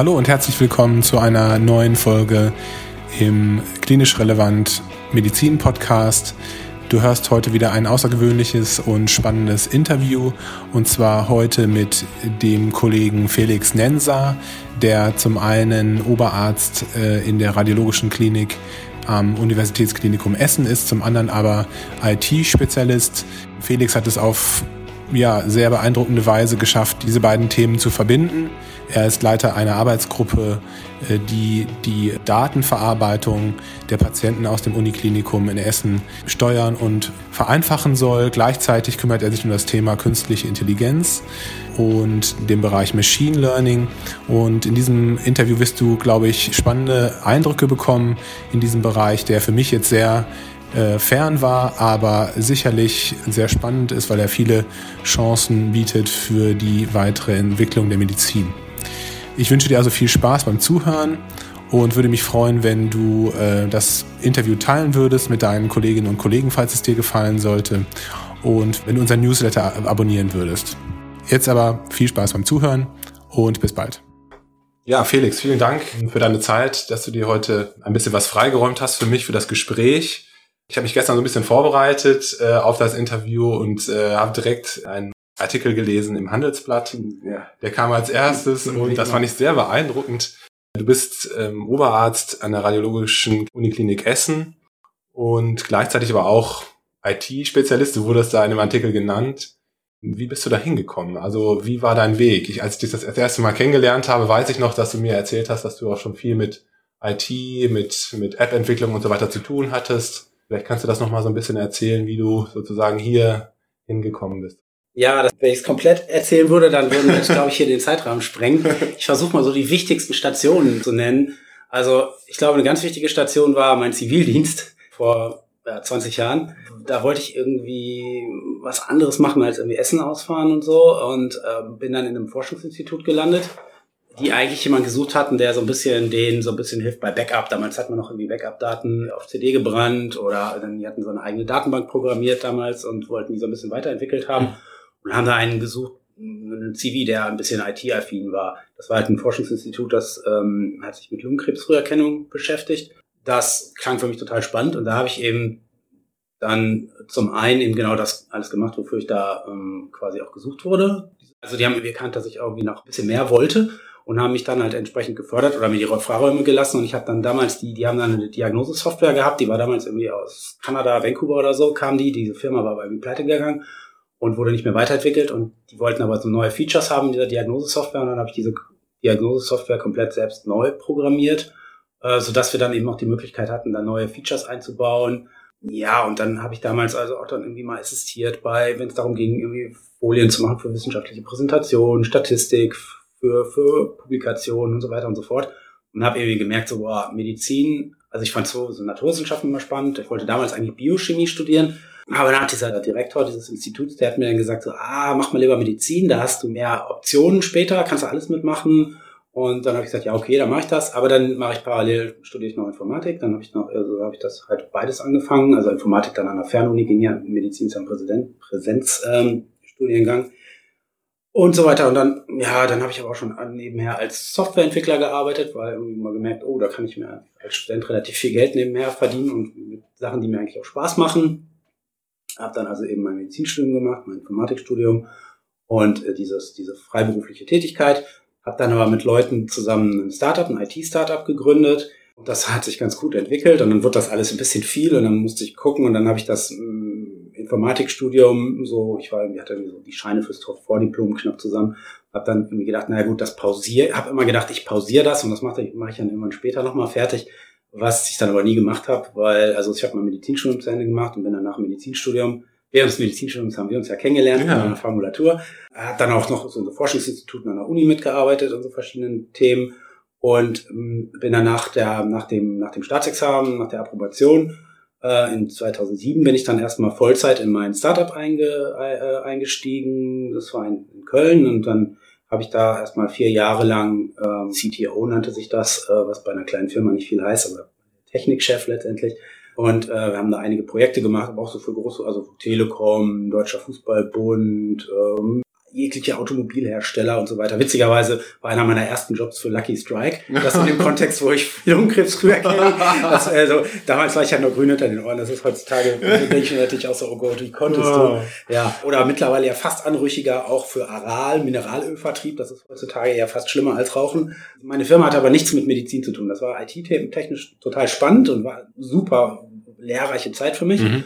Hallo und herzlich willkommen zu einer neuen Folge im Klinisch Relevant Medizin Podcast. Du hörst heute wieder ein außergewöhnliches und spannendes Interview und zwar heute mit dem Kollegen Felix Nenser, der zum einen Oberarzt äh, in der radiologischen Klinik am Universitätsklinikum Essen ist, zum anderen aber IT-Spezialist. Felix hat es auf ja, sehr beeindruckende Weise geschafft, diese beiden Themen zu verbinden. Er ist Leiter einer Arbeitsgruppe, äh, die die Datenverarbeitung der Patienten aus dem Uniklinikum in Essen steuern und vereinfachen soll. Gleichzeitig kümmert er sich um das Thema künstliche Intelligenz und den Bereich Machine Learning. Und in diesem Interview wirst du, glaube ich, spannende Eindrücke bekommen in diesem Bereich, der für mich jetzt sehr äh, fern war, aber sicherlich sehr spannend ist, weil er viele Chancen bietet für die weitere Entwicklung der Medizin. Ich wünsche dir also viel Spaß beim Zuhören und würde mich freuen, wenn du äh, das Interview teilen würdest mit deinen Kolleginnen und Kollegen, falls es dir gefallen sollte und wenn du unseren Newsletter abonnieren würdest. Jetzt aber viel Spaß beim Zuhören und bis bald. Ja, Felix, vielen Dank für deine Zeit, dass du dir heute ein bisschen was freigeräumt hast für mich, für das Gespräch. Ich habe mich gestern so ein bisschen vorbereitet äh, auf das Interview und äh, habe direkt einen Artikel gelesen im Handelsblatt. Ja. Der kam als erstes und das fand ich sehr beeindruckend. Du bist ähm, Oberarzt an der Radiologischen Uniklinik Essen und gleichzeitig aber auch IT-Spezialist. Du wurdest da in einem Artikel genannt. Wie bist du da hingekommen? Also wie war dein Weg? Ich, als ich dich das, das erste Mal kennengelernt habe, weiß ich noch, dass du mir erzählt hast, dass du auch schon viel mit IT, mit, mit App-Entwicklung und so weiter zu tun hattest. Vielleicht kannst du das nochmal so ein bisschen erzählen, wie du sozusagen hier hingekommen bist. Ja, das, wenn ich es komplett erzählen würde, dann würden wir, glaube ich, hier den Zeitrahmen sprengen. Ich versuche mal so die wichtigsten Stationen zu nennen. Also ich glaube, eine ganz wichtige Station war mein Zivildienst vor ja, 20 Jahren. Da wollte ich irgendwie was anderes machen als irgendwie Essen ausfahren und so und äh, bin dann in einem Forschungsinstitut gelandet die eigentlich jemand gesucht hatten, der so ein bisschen denen so ein bisschen hilft bei Backup. Damals hat man noch irgendwie Backup-Daten auf CD gebrannt oder dann die hatten so eine eigene Datenbank programmiert damals und wollten die so ein bisschen weiterentwickelt haben und haben da einen gesucht, einen CV, der ein bisschen IT-affin war. Das war halt ein Forschungsinstitut, das ähm, hat sich mit Lungenkrebsfrüherkennung beschäftigt. Das klang für mich total spannend und da habe ich eben dann zum einen eben genau das alles gemacht, wofür ich da ähm, quasi auch gesucht wurde. Also die haben irgendwie erkannt, dass ich irgendwie noch ein bisschen mehr wollte und haben mich dann halt entsprechend gefördert oder mir die Freiräume gelassen. Und ich habe dann damals die, die haben dann eine Diagnosesoftware gehabt, die war damals irgendwie aus Kanada, Vancouver oder so, kam die, diese Firma war bei mir pleite gegangen und wurde nicht mehr weiterentwickelt. Und die wollten aber so neue Features haben in dieser Diagnosesoftware. Und dann habe ich diese Diagnosesoftware komplett selbst neu programmiert, äh, sodass wir dann eben auch die Möglichkeit hatten, da neue Features einzubauen. Ja, und dann habe ich damals also auch dann irgendwie mal assistiert bei, wenn es darum ging, irgendwie Folien zu machen für wissenschaftliche Präsentationen, Statistik, für, für Publikationen und so weiter und so fort. Und habe irgendwie gemerkt, so, boah, Medizin, also ich fand so, so Naturwissenschaften immer spannend. Ich wollte damals eigentlich Biochemie studieren. Aber dann hat dieser Direktor dieses Instituts, der hat mir dann gesagt, so, ah, mach mal lieber Medizin, da hast du mehr Optionen später, kannst du alles mitmachen. Und dann habe ich gesagt, ja, okay, dann mache ich das. Aber dann mache ich parallel, studiere ich noch Informatik. Dann habe ich noch, also habe ich das halt beides angefangen. Also Informatik dann an der Fernuni ging ja Medizin ist ja ein Präsenzstudiengang. Ähm, und so weiter. Und dann, ja, dann habe ich aber auch schon nebenher als Softwareentwickler gearbeitet, weil irgendwie mal gemerkt, oh, da kann ich mir als Student relativ viel Geld nebenher verdienen und mit Sachen, die mir eigentlich auch Spaß machen. Habe dann also eben mein Medizinstudium gemacht, mein Informatikstudium und äh, dieses, diese freiberufliche Tätigkeit. Habe dann aber mit Leuten zusammen ein Startup, ein IT-Startup gegründet. Und das hat sich ganz gut entwickelt und dann wird das alles ein bisschen viel und dann musste ich gucken und dann habe ich das mm, Informatikstudium, so, ich war irgendwie, hatte irgendwie so die Scheine fürs Vordiplom knapp zusammen, habe dann irgendwie gedacht, naja gut, das pausiere, habe immer gedacht, ich pausiere das und das mache ich, mach ich dann irgendwann später nochmal fertig, was ich dann aber nie gemacht habe, weil, also ich habe mein Medizinstudium zu Ende gemacht und bin dann nach dem Medizinstudium, während des Medizinstudiums haben wir uns ja kennengelernt ja. in einer Formulatur, habe dann auch noch so ein Forschungsinstitut an der Uni mitgearbeitet und so verschiedenen Themen und ähm, bin dann nach der, nach dem, nach dem Staatsexamen, nach der Approbation äh, in 2007 bin ich dann erstmal Vollzeit in mein Startup einge, äh, eingestiegen. Das war in, in Köln und dann habe ich da erstmal vier Jahre lang ähm, CTO nannte sich das, äh, was bei einer kleinen Firma nicht viel heißt, aber Technikchef letztendlich. Und äh, wir haben da einige Projekte gemacht, aber auch so für große, also Telekom, Deutscher Fußballbund, ähm, jegliche Automobilhersteller und so weiter. Witzigerweise war einer meiner ersten Jobs für Lucky Strike. Das in dem Kontext, wo ich Lungenkrebs früher kenne. Das, also, damals war ich ja nur grün hinter den Ohren. Das ist heutzutage, denke ich natürlich auch so, oh Gott, wie konntest du? Ja, oder mittlerweile ja fast anrüchiger auch für Aral, Mineralölvertrieb. Das ist heutzutage ja fast schlimmer als Rauchen. Meine Firma hatte aber nichts mit Medizin zu tun. Das war IT-technisch total spannend und war super lehrreiche Zeit für mich. Mhm.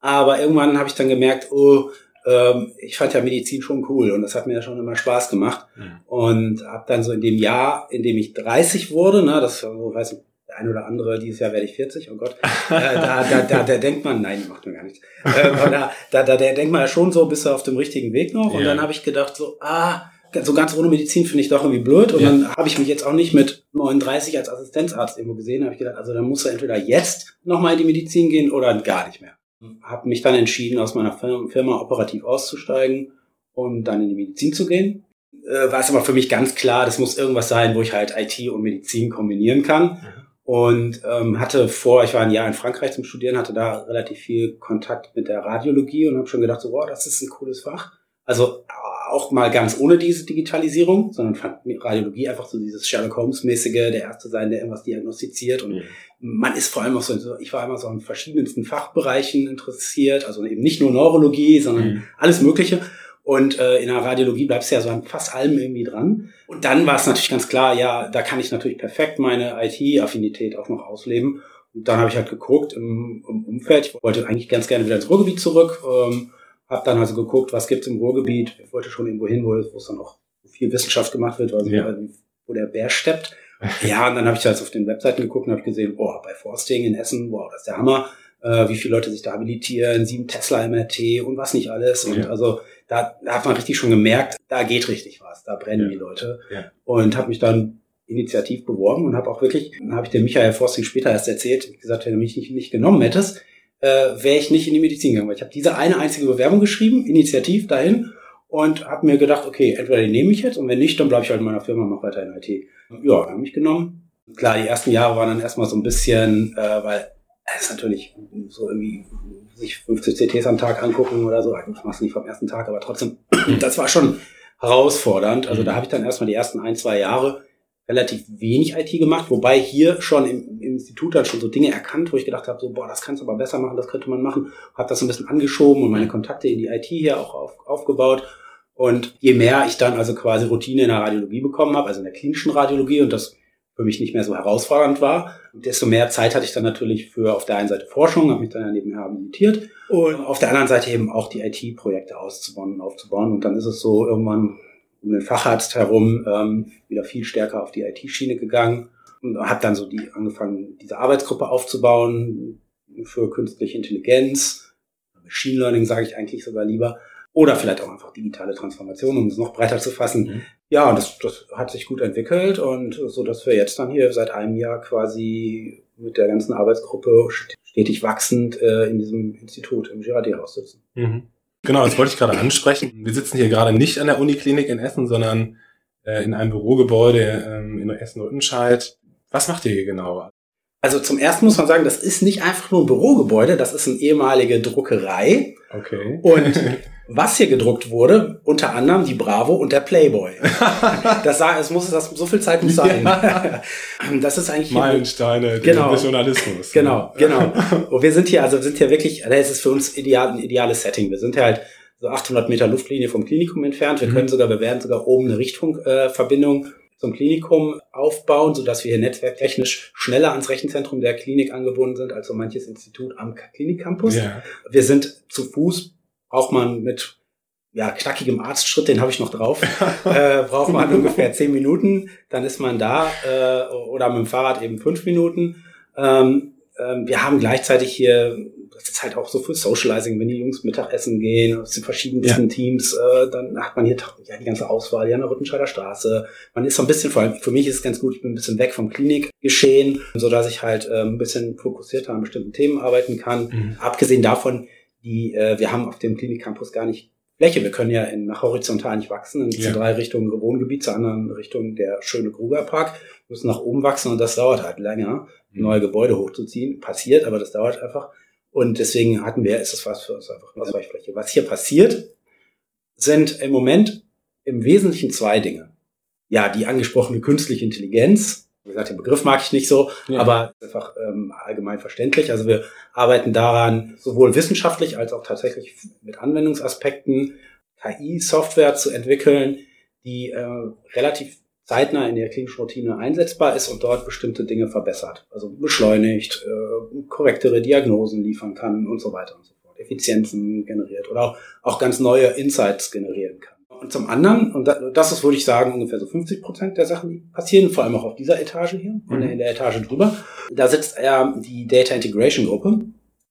Aber irgendwann habe ich dann gemerkt, oh, ähm, ich fand ja Medizin schon cool und das hat mir ja schon immer Spaß gemacht. Mhm. Und habe dann so in dem Jahr, in dem ich 30 wurde, ne, das so, weiß ich, der ein oder andere, dieses Jahr werde ich 40, oh Gott, äh, da, da, da, da denkt man, nein, macht man gar nicht. Äh, da, da, da, da denkt man ja schon so, bist du auf dem richtigen Weg noch. Und ja. dann habe ich gedacht, so, ah, so ganz ohne Medizin finde ich doch irgendwie blöd. Und ja. dann habe ich mich jetzt auch nicht mit 39 als Assistenzarzt irgendwo gesehen. habe ich gedacht, also dann muss er entweder jetzt nochmal in die Medizin gehen oder gar nicht mehr habe mich dann entschieden, aus meiner Firma operativ auszusteigen und dann in die Medizin zu gehen. Äh, war es aber für mich ganz klar, das muss irgendwas sein, wo ich halt IT und Medizin kombinieren kann. Mhm. Und ähm, hatte vor, ich war ein Jahr in Frankreich zum Studieren, hatte da relativ viel Kontakt mit der Radiologie und habe schon gedacht, so, wow, das ist ein cooles Fach. Also auch mal ganz ohne diese Digitalisierung, sondern fand Radiologie einfach so dieses Sherlock Holmes-mäßige, der Erste sein, der irgendwas diagnostiziert und mhm man ist vor allem auch so, ich war immer so in verschiedensten Fachbereichen interessiert, also eben nicht nur Neurologie, sondern mhm. alles Mögliche. Und äh, in der Radiologie bleibst du ja so an fast allem irgendwie dran. Und dann war es natürlich ganz klar, ja, da kann ich natürlich perfekt meine IT-Affinität auch noch ausleben. Und dann habe ich halt geguckt im, im, Umfeld. Ich wollte eigentlich ganz gerne wieder ins Ruhrgebiet zurück. Ähm, habe dann also geguckt, was gibt's im Ruhrgebiet. Ich wollte schon irgendwo hin, wo, wo es dann auch viel Wissenschaft gemacht wird, also ja. wo der Bär steppt. Ja, und dann habe ich halt auf den Webseiten geguckt und habe gesehen, boah, bei Forsting in Essen, wow, das ist der Hammer, äh, wie viele Leute sich da habilitieren, sieben Tesla MRT und was nicht alles. Und ja. also da, da hat man richtig schon gemerkt, da geht richtig was, da brennen ja. die Leute. Ja. Und habe mich dann initiativ beworben und habe auch wirklich, dann habe ich dem Michael Forsting später erst erzählt, gesagt, wenn du mich nicht, nicht genommen hättest, äh, wäre ich nicht in die Medizin gegangen. Weil ich habe diese eine einzige Bewerbung geschrieben, initiativ dahin und habe mir gedacht, okay, entweder die nehme ich jetzt und wenn nicht, dann bleibe ich halt in meiner Firma, mache weiter in IT. Ja, dann habe ich genommen. Klar, die ersten Jahre waren dann erstmal so ein bisschen, äh, weil es ist natürlich so irgendwie sich 50 CTs am Tag angucken oder so. Ich mach's nicht vom ersten Tag, aber trotzdem, das war schon herausfordernd. Also da habe ich dann erstmal die ersten ein, zwei Jahre relativ wenig IT gemacht, wobei hier schon im, im Institut dann schon so Dinge erkannt, wo ich gedacht habe, so, boah, das kannst du aber besser machen, das könnte man machen. Habe das ein bisschen angeschoben und meine Kontakte in die IT hier auch auf, aufgebaut. Und je mehr ich dann also quasi Routine in der Radiologie bekommen habe, also in der klinischen Radiologie und das für mich nicht mehr so herausfordernd war, desto mehr Zeit hatte ich dann natürlich für auf der einen Seite Forschung, habe mich dann nebenher habilitiert und auf der anderen Seite eben auch die IT-Projekte auszubauen und aufzubauen. Und dann ist es so irgendwann um den Facharzt herum ähm, wieder viel stärker auf die IT-Schiene gegangen und habe dann so die angefangen, diese Arbeitsgruppe aufzubauen für künstliche Intelligenz, Machine Learning sage ich eigentlich sogar lieber oder vielleicht auch einfach digitale Transformation, um es noch breiter zu fassen. Mhm. Ja, und das, das hat sich gut entwickelt und so, dass wir jetzt dann hier seit einem Jahr quasi mit der ganzen Arbeitsgruppe stetig wachsend äh, in diesem Institut im Girardier-Haus sitzen. Mhm. Genau, das wollte ich gerade ansprechen. Wir sitzen hier gerade nicht an der Uniklinik in Essen, sondern äh, in einem Bürogebäude ähm, in Essen-Rüttenscheid. Was macht ihr hier genau? Also zum ersten muss man sagen, das ist nicht einfach nur ein Bürogebäude, das ist eine ehemalige Druckerei. Okay. Und was hier gedruckt wurde, unter anderem die Bravo und der Playboy. das, es muss, das, so viel Zeit muss sein. Ja. Das ist eigentlich Meilensteine genau, des Journalismus. Genau, genau. Und wir sind hier, also sind hier wirklich, das ist für uns ideal, ein ideales Setting. Wir sind hier halt so 800 Meter Luftlinie vom Klinikum entfernt. Wir mhm. können sogar, wir werden sogar oben eine Richtfunkverbindung äh, zum Klinikum aufbauen, sodass wir hier netzwerktechnisch schneller ans Rechenzentrum der Klinik angebunden sind als so manches Institut am Klinikcampus. Ja. Wir sind zu Fuß braucht man mit ja, knackigem Arztschritt, den habe ich noch drauf, äh, braucht man ungefähr zehn Minuten, dann ist man da äh, oder mit dem Fahrrad eben fünf Minuten. Ähm, ähm, wir haben gleichzeitig hier, das ist halt auch so für Socializing, wenn die Jungs Mittagessen gehen, aus den verschiedensten ja. Teams, äh, dann hat man hier ja, die ganze Auswahl, ja, an der Rüttenscheider Straße. Man ist so ein bisschen, vor allem für mich ist es ganz gut, ich bin ein bisschen weg vom Klinikgeschehen, so dass ich halt äh, ein bisschen fokussierter an bestimmten Themen arbeiten kann. Mhm. Abgesehen davon, die, äh, wir haben auf dem Klinikcampus gar nicht Fläche. Wir können ja in, nach horizontal nicht wachsen, in ja. drei Richtungen Wohngebiet, zur anderen Richtung der schöne Grugerpark. Wir müssen nach oben wachsen und das dauert halt länger, mhm. neue Gebäude hochzuziehen. Passiert, aber das dauert einfach. Und deswegen hatten wir, ist das was für uns einfach eine. Was hier passiert, sind im Moment im Wesentlichen zwei Dinge. Ja, die angesprochene künstliche Intelligenz. Wie gesagt, den Begriff mag ich nicht so, ja. aber einfach ähm, allgemein verständlich. Also wir arbeiten daran, sowohl wissenschaftlich als auch tatsächlich mit Anwendungsaspekten KI-Software zu entwickeln, die äh, relativ zeitnah in der klinischen Routine einsetzbar ist und dort bestimmte Dinge verbessert. Also beschleunigt, äh, korrektere Diagnosen liefern kann und so weiter und so fort. Effizienzen generiert oder auch, auch ganz neue Insights generieren kann. Und zum anderen, und das ist, würde ich sagen, ungefähr so 50 Prozent der Sachen, die passieren, vor allem auch auf dieser Etage hier und mhm. in der Etage drüber. Da sitzt er die Data Integration Gruppe,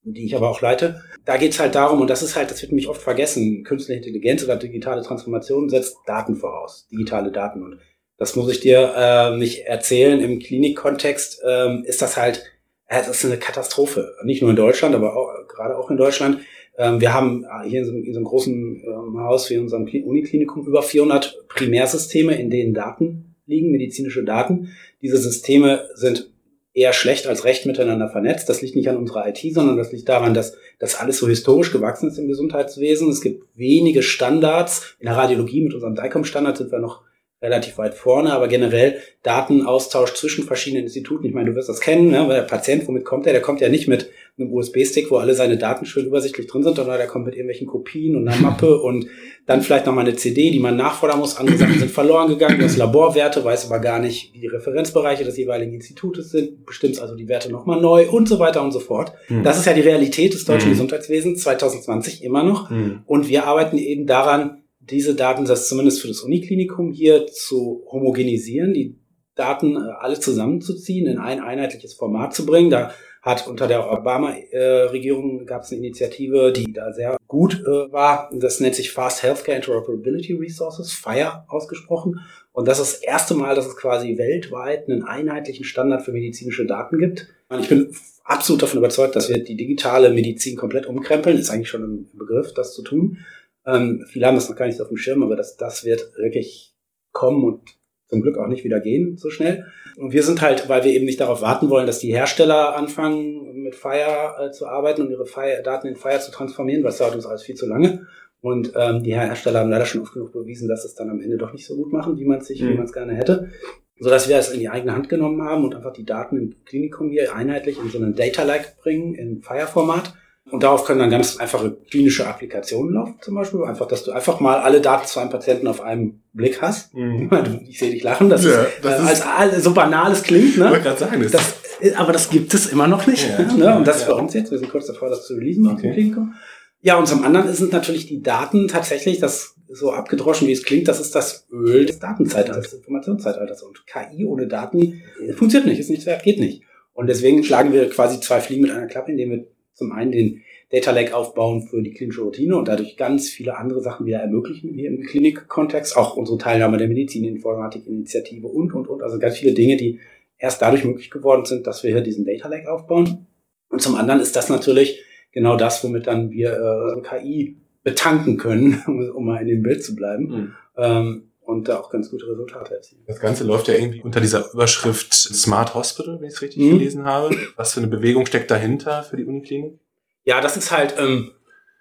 die ich aber auch leite. Da geht's halt darum, und das ist halt, das wird nämlich oft vergessen, künstliche Intelligenz oder digitale Transformation setzt Daten voraus, digitale Daten. Und das muss ich dir äh, nicht erzählen. Im Klinikkontext ähm, ist das halt, äh, das ist eine Katastrophe. Nicht nur in Deutschland, aber auch, gerade auch in Deutschland. Ähm, wir haben hier in so, in so einem großen ähm, Haus wie in unserem Uniklinikum über 400 Primärsysteme, in denen Daten liegen, medizinische Daten. Diese Systeme sind eher schlecht als recht miteinander vernetzt. Das liegt nicht an unserer IT, sondern das liegt daran, dass das alles so historisch gewachsen ist im Gesundheitswesen. Es gibt wenige Standards. In der Radiologie mit unserem DICOM-Standard sind wir noch relativ weit vorne, aber generell Datenaustausch zwischen verschiedenen Instituten. Ich meine, du wirst das kennen, ne? weil der Patient, womit kommt er? Der kommt ja nicht mit einem USB-Stick, wo alle seine Daten schön übersichtlich drin sind, sondern der kommt mit irgendwelchen Kopien und einer Mappe und dann vielleicht nochmal eine CD, die man nachfordern muss. Andere Sachen sind verloren gegangen, du hast Laborwerte, weiß aber gar nicht, wie die Referenzbereiche des jeweiligen Institutes sind, bestimmst also die Werte nochmal neu und so weiter und so fort. Mhm. Das ist ja die Realität des deutschen mhm. Gesundheitswesens 2020 immer noch. Mhm. Und wir arbeiten eben daran, diese Datensätze zumindest für das Uniklinikum hier zu homogenisieren, die Daten äh, alle zusammenzuziehen, in ein einheitliches Format zu bringen. Da hat unter der Obama-Regierung gab es eine Initiative, die da sehr gut äh, war. Das nennt sich Fast Healthcare Interoperability Resources, FIRE ausgesprochen. Und das ist das erste Mal, dass es quasi weltweit einen einheitlichen Standard für medizinische Daten gibt. Ich bin absolut davon überzeugt, dass wir die digitale Medizin komplett umkrempeln. Ist eigentlich schon ein Begriff, das zu tun. Ähm, viele haben das noch gar nicht auf dem Schirm, aber das, das wird wirklich kommen und zum Glück auch nicht wieder gehen so schnell. Und wir sind halt, weil wir eben nicht darauf warten wollen, dass die Hersteller anfangen, mit Fire äh, zu arbeiten und ihre Fire, Daten in Fire zu transformieren, weil es dauert uns alles viel zu lange. Und ähm, die Hersteller haben leider schon oft genug bewiesen, dass es dann am Ende doch nicht so gut machen, wie man es sich, mhm. wie man es gerne hätte. So dass wir es in die eigene Hand genommen haben und einfach die Daten im Klinikum hier einheitlich in so einen Data Lake bringen, in Fire-Format und darauf können dann ganz einfache klinische Applikationen laufen, zum Beispiel. Einfach, dass du einfach mal alle Daten zu einem Patienten auf einem Blick hast. Mhm. Ich sehe dich lachen, das ja, ist, das äh, ist als so banal es klingt, ne? Ich sagen, das, das aber das gibt es immer noch nicht. Ja, ne? Und das ja. uns jetzt. Wir sind kurz davor, das zu releasen okay. Klinikum. Ja, und zum anderen sind natürlich die Daten tatsächlich, das so abgedroschen, wie es klingt, das ist das Öl des Datenzeitalters, des Informationszeitalters. Und KI ohne Daten funktioniert nicht, ist nichts wert, geht nicht. Und deswegen schlagen wir quasi zwei Fliegen mit einer Klappe, indem wir zum einen den Data Lake aufbauen für die klinische Routine und dadurch ganz viele andere Sachen wieder ermöglichen hier im Klinikkontext, auch unsere Teilnahme der Medizininformatik-Initiative und, und, und, also ganz viele Dinge, die erst dadurch möglich geworden sind, dass wir hier diesen Data Lake aufbauen. Und zum anderen ist das natürlich genau das, womit dann wir äh, KI betanken können, um mal in dem Bild zu bleiben. Mhm. Ähm, und da auch ganz gute Resultate erzielen. Das Ganze läuft ja irgendwie unter dieser Überschrift Smart Hospital, wenn ich es richtig mhm. gelesen habe. Was für eine Bewegung steckt dahinter für die Uniklinik? Ja, das ist halt, ähm,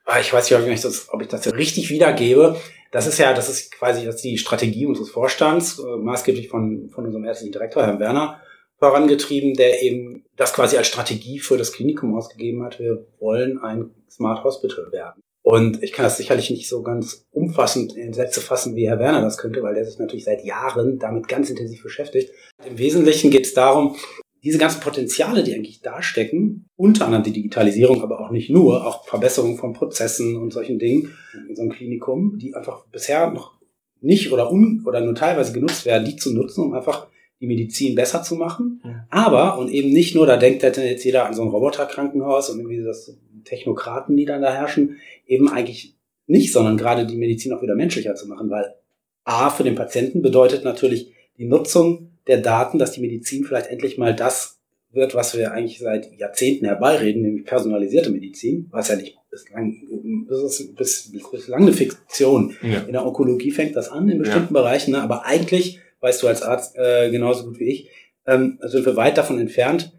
ah, ich weiß nicht, ob ich das richtig wiedergebe. Das ist ja, das ist quasi das ist die Strategie unseres Vorstands, äh, maßgeblich von, von unserem ärztlichen Direktor, Herrn Werner, vorangetrieben, der eben das quasi als Strategie für das Klinikum ausgegeben hat. Wir wollen ein Smart Hospital werden. Und ich kann das sicherlich nicht so ganz umfassend in Sätze fassen, wie Herr Werner das könnte, weil der sich natürlich seit Jahren damit ganz intensiv beschäftigt. Im Wesentlichen geht es darum, diese ganzen Potenziale, die eigentlich da stecken, unter anderem die Digitalisierung, aber auch nicht nur, auch Verbesserung von Prozessen und solchen Dingen in so einem Klinikum, die einfach bisher noch nicht oder un oder nur teilweise genutzt werden, die zu nutzen, um einfach die Medizin besser zu machen. Aber, und eben nicht nur, da denkt jetzt jeder an so ein Roboterkrankenhaus und irgendwie das Technokraten, die dann da herrschen, eben eigentlich nicht, sondern gerade die Medizin auch wieder menschlicher zu machen, weil A, für den Patienten bedeutet natürlich die Nutzung der Daten, dass die Medizin vielleicht endlich mal das wird, was wir eigentlich seit Jahrzehnten herbeireden, nämlich personalisierte Medizin, was ja nicht bislang, bis, bis, bislang eine Fiktion. Ja. In der Onkologie fängt das an in bestimmten ja. Bereichen, ne? aber eigentlich, weißt du als Arzt äh, genauso gut wie ich, ähm, sind wir weit davon entfernt,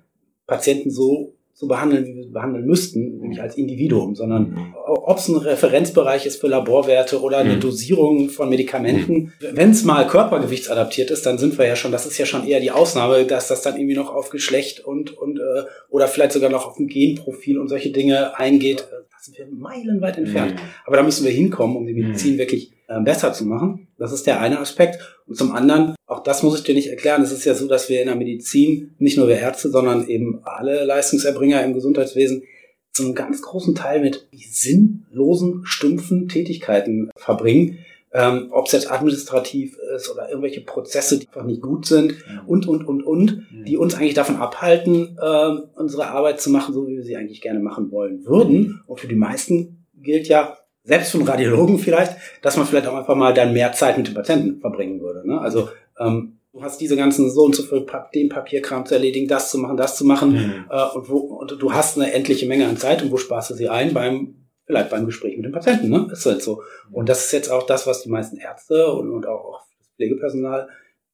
Patienten so zu behandeln, wie wir behandeln müssten, nämlich als Individuum, sondern mhm. ob es ein Referenzbereich ist für Laborwerte oder eine mhm. Dosierung von Medikamenten. Wenn es mal körpergewichtsadaptiert ist, dann sind wir ja schon, das ist ja schon eher die Ausnahme, dass das dann irgendwie noch auf Geschlecht und, und äh, oder vielleicht sogar noch auf ein Genprofil und solche Dinge eingeht. Da sind wir meilenweit entfernt. Mhm. Aber da müssen wir hinkommen, um die Medizin wirklich besser zu machen. Das ist der eine Aspekt. Und zum anderen, auch das muss ich dir nicht erklären, es ist ja so, dass wir in der Medizin, nicht nur wir Ärzte, sondern eben alle Leistungserbringer im Gesundheitswesen, zu einem ganz großen Teil mit sinnlosen, stumpfen Tätigkeiten verbringen. Ähm, Ob es jetzt administrativ ist oder irgendwelche Prozesse, die einfach nicht gut sind mhm. und, und, und, und, mhm. die uns eigentlich davon abhalten, äh, unsere Arbeit zu machen, so wie wir sie eigentlich gerne machen wollen würden. Und für die meisten gilt ja, selbst einen Radiologen vielleicht, dass man vielleicht auch einfach mal dann mehr Zeit mit dem Patienten verbringen würde. Ne? Also ähm, du hast diese ganzen so und so viel pa den Papierkram zu erledigen, das zu machen, das zu machen mhm. äh, und, wo, und du hast eine endliche Menge an Zeit und wo sparst du sie ein? Beim vielleicht beim Gespräch mit dem Patienten, ne? Ist halt so. Und das ist jetzt auch das, was die meisten Ärzte und, und auch, auch das Pflegepersonal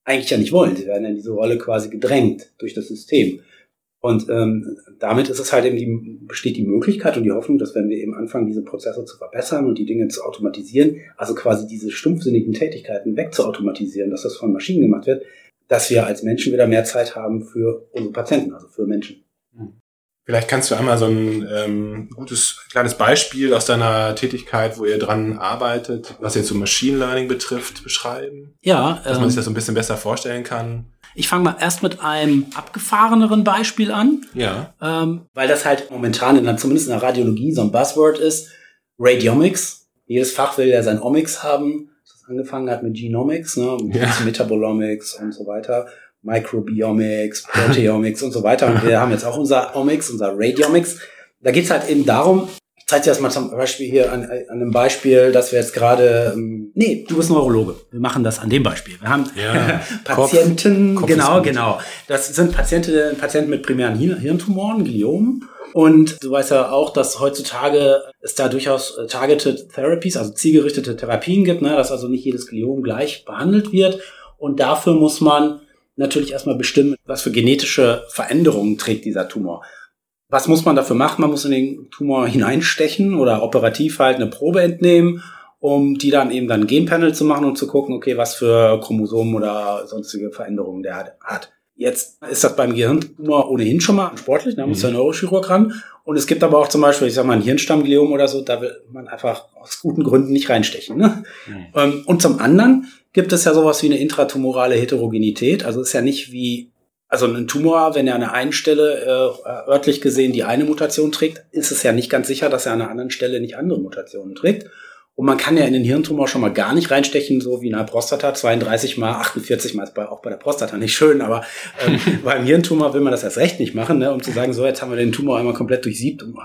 eigentlich ja nicht wollen. Sie werden in diese Rolle quasi gedrängt durch das System. Und ähm, damit ist es halt eben die, besteht die Möglichkeit und die Hoffnung, dass wenn wir eben anfangen, diese Prozesse zu verbessern und die Dinge zu automatisieren, also quasi diese stumpfsinnigen Tätigkeiten wegzuautomatisieren, dass das von Maschinen gemacht wird, dass wir als Menschen wieder mehr Zeit haben für unsere Patienten, also für Menschen. Vielleicht kannst du einmal so ein ähm, gutes kleines Beispiel aus deiner Tätigkeit, wo ihr dran arbeitet, was jetzt so Machine Learning betrifft, beschreiben. Ja, dass man sich ähm, das so ein bisschen besser vorstellen kann. Ich fange mal erst mit einem abgefahreneren Beispiel an. Ja. Ähm, weil das halt momentan in, zumindest in der Radiologie so ein Buzzword ist. Radiomics. Jedes Fach will ja sein Omics haben. Das angefangen hat mit Genomics, ne, ja. Metabolomics und so weiter. Microbiomics, Proteomics und so weiter. Und wir haben jetzt auch unser Omics, unser Radiomics. Da geht's halt eben darum, zeige dir das mal zum Beispiel hier an, an einem Beispiel, dass wir jetzt gerade, ähm, nee, du bist Neurologe. Wir machen das an dem Beispiel. Wir haben ja, Patienten, Kopf, Kopf genau, genau. Das sind Patienten, Patienten mit primären Hirntumoren, Gliomen. Und du weißt ja auch, dass heutzutage es da durchaus äh, Targeted Therapies, also zielgerichtete Therapien gibt, ne, dass also nicht jedes Gliom gleich behandelt wird. Und dafür muss man natürlich erstmal bestimmen, was für genetische Veränderungen trägt dieser Tumor. Was muss man dafür machen? Man muss in den Tumor hineinstechen oder operativ halt eine Probe entnehmen, um die dann eben dann Genpanel zu machen und zu gucken, okay, was für Chromosomen oder sonstige Veränderungen der hat. Jetzt ist das beim Gehirntumor ohnehin schon mal sportlich, da muss mhm. der Neurochirurg ran. Und es gibt aber auch zum Beispiel, ich sag mal, ein Hirnstammgliom oder so, da will man einfach aus guten Gründen nicht reinstechen. Ne? Mhm. Und zum anderen gibt es ja sowas wie eine intratumorale Heterogenität. Also ist ja nicht wie also ein Tumor, wenn er an der einen Stelle äh, örtlich gesehen die eine Mutation trägt, ist es ja nicht ganz sicher, dass er an einer anderen Stelle nicht andere Mutationen trägt. Und man kann ja in den Hirntumor schon mal gar nicht reinstechen, so wie in der Prostata, 32 mal 48 mal ist bei, auch bei der Prostata nicht schön, aber ähm, beim Hirntumor will man das erst recht nicht machen, ne, um zu sagen, so jetzt haben wir den Tumor einmal komplett durchsiebt, um äh,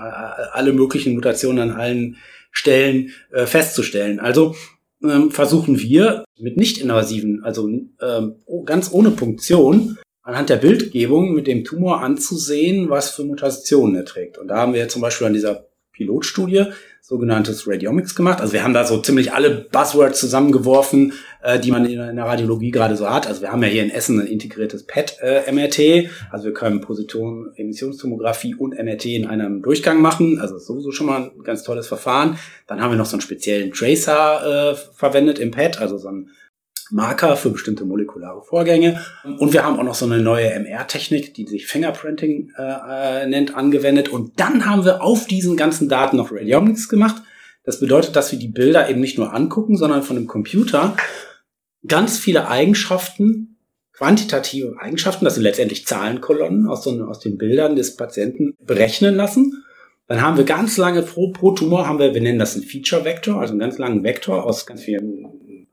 alle möglichen Mutationen an allen Stellen äh, festzustellen. Also ähm, versuchen wir mit nicht invasiven, also ähm, ganz ohne Punktion, anhand der Bildgebung mit dem Tumor anzusehen, was für Mutationen er trägt. Und da haben wir zum Beispiel an dieser Pilotstudie sogenanntes Radiomics gemacht. Also wir haben da so ziemlich alle Buzzwords zusammengeworfen, äh, die man in, in, der Radiologie gerade so hat. Also wir haben ja hier in Essen ein integriertes PET-MRT. Äh, also wir können Position, Emissionstomographie und MRT in einem Durchgang machen. Also sowieso schon mal ein ganz tolles Verfahren. Dann haben wir noch so einen speziellen Tracer äh, verwendet im PET, also so ein Marker für bestimmte molekulare Vorgänge. Und wir haben auch noch so eine neue MR-Technik, die sich Fingerprinting äh, äh, nennt, angewendet. Und dann haben wir auf diesen ganzen Daten noch Radiomics gemacht. Das bedeutet, dass wir die Bilder eben nicht nur angucken, sondern von dem Computer ganz viele Eigenschaften, quantitative Eigenschaften, das sind letztendlich Zahlenkolonnen aus, so, aus den Bildern des Patienten berechnen lassen. Dann haben wir ganz lange pro, pro Tumor haben wir, wir nennen das ein Feature Vector, also einen ganz langen Vektor aus ganz vielen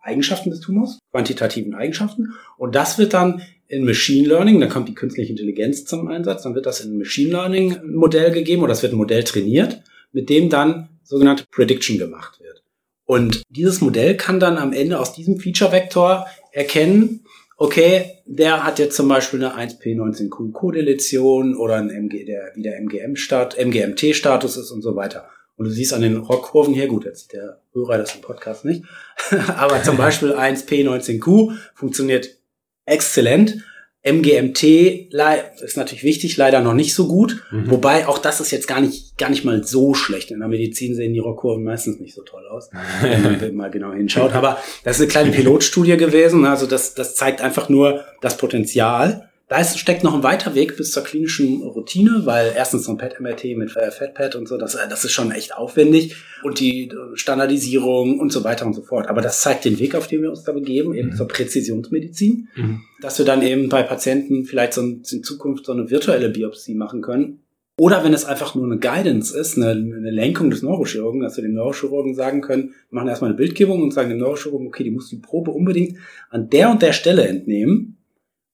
Eigenschaften des Tumors, quantitativen Eigenschaften. Und das wird dann in Machine Learning, dann kommt die künstliche Intelligenz zum Einsatz, dann wird das in ein Machine Learning Modell gegeben oder es wird ein Modell trainiert, mit dem dann sogenannte Prediction gemacht wird. Und dieses Modell kann dann am Ende aus diesem Feature-Vektor erkennen, okay, der hat jetzt zum Beispiel eine 1p19q Codeletion oder ein MG, der wieder MGM-Stat, MGMT-Status ist und so weiter. Und du siehst an den Rockkurven hier, gut, jetzt sieht der Hörer das im Podcast nicht, aber zum Beispiel 1P19Q funktioniert exzellent. MGMT ist natürlich wichtig, leider noch nicht so gut. Mhm. Wobei auch das ist jetzt gar nicht, gar nicht mal so schlecht. In der Medizin sehen die Rockkurven meistens nicht so toll aus, wenn man mal genau hinschaut. Aber das ist eine kleine Pilotstudie gewesen. Also das, das zeigt einfach nur das Potenzial. Da ist, steckt noch ein weiter Weg bis zur klinischen Routine, weil erstens so ein PET-MRT mit äh, FatPad und so, das, äh, das ist schon echt aufwendig und die äh, Standardisierung und so weiter und so fort. Aber das zeigt den Weg, auf den wir uns da begeben, eben mhm. zur Präzisionsmedizin, mhm. dass wir dann eben bei Patienten vielleicht so in Zukunft so eine virtuelle Biopsie machen können, oder wenn es einfach nur eine Guidance ist, eine, eine Lenkung des Neurochirurgen, dass wir dem Neurochirurgen sagen können, wir machen erstmal eine Bildgebung und sagen dem Neurochirurgen, okay, die muss die Probe unbedingt an der und der Stelle entnehmen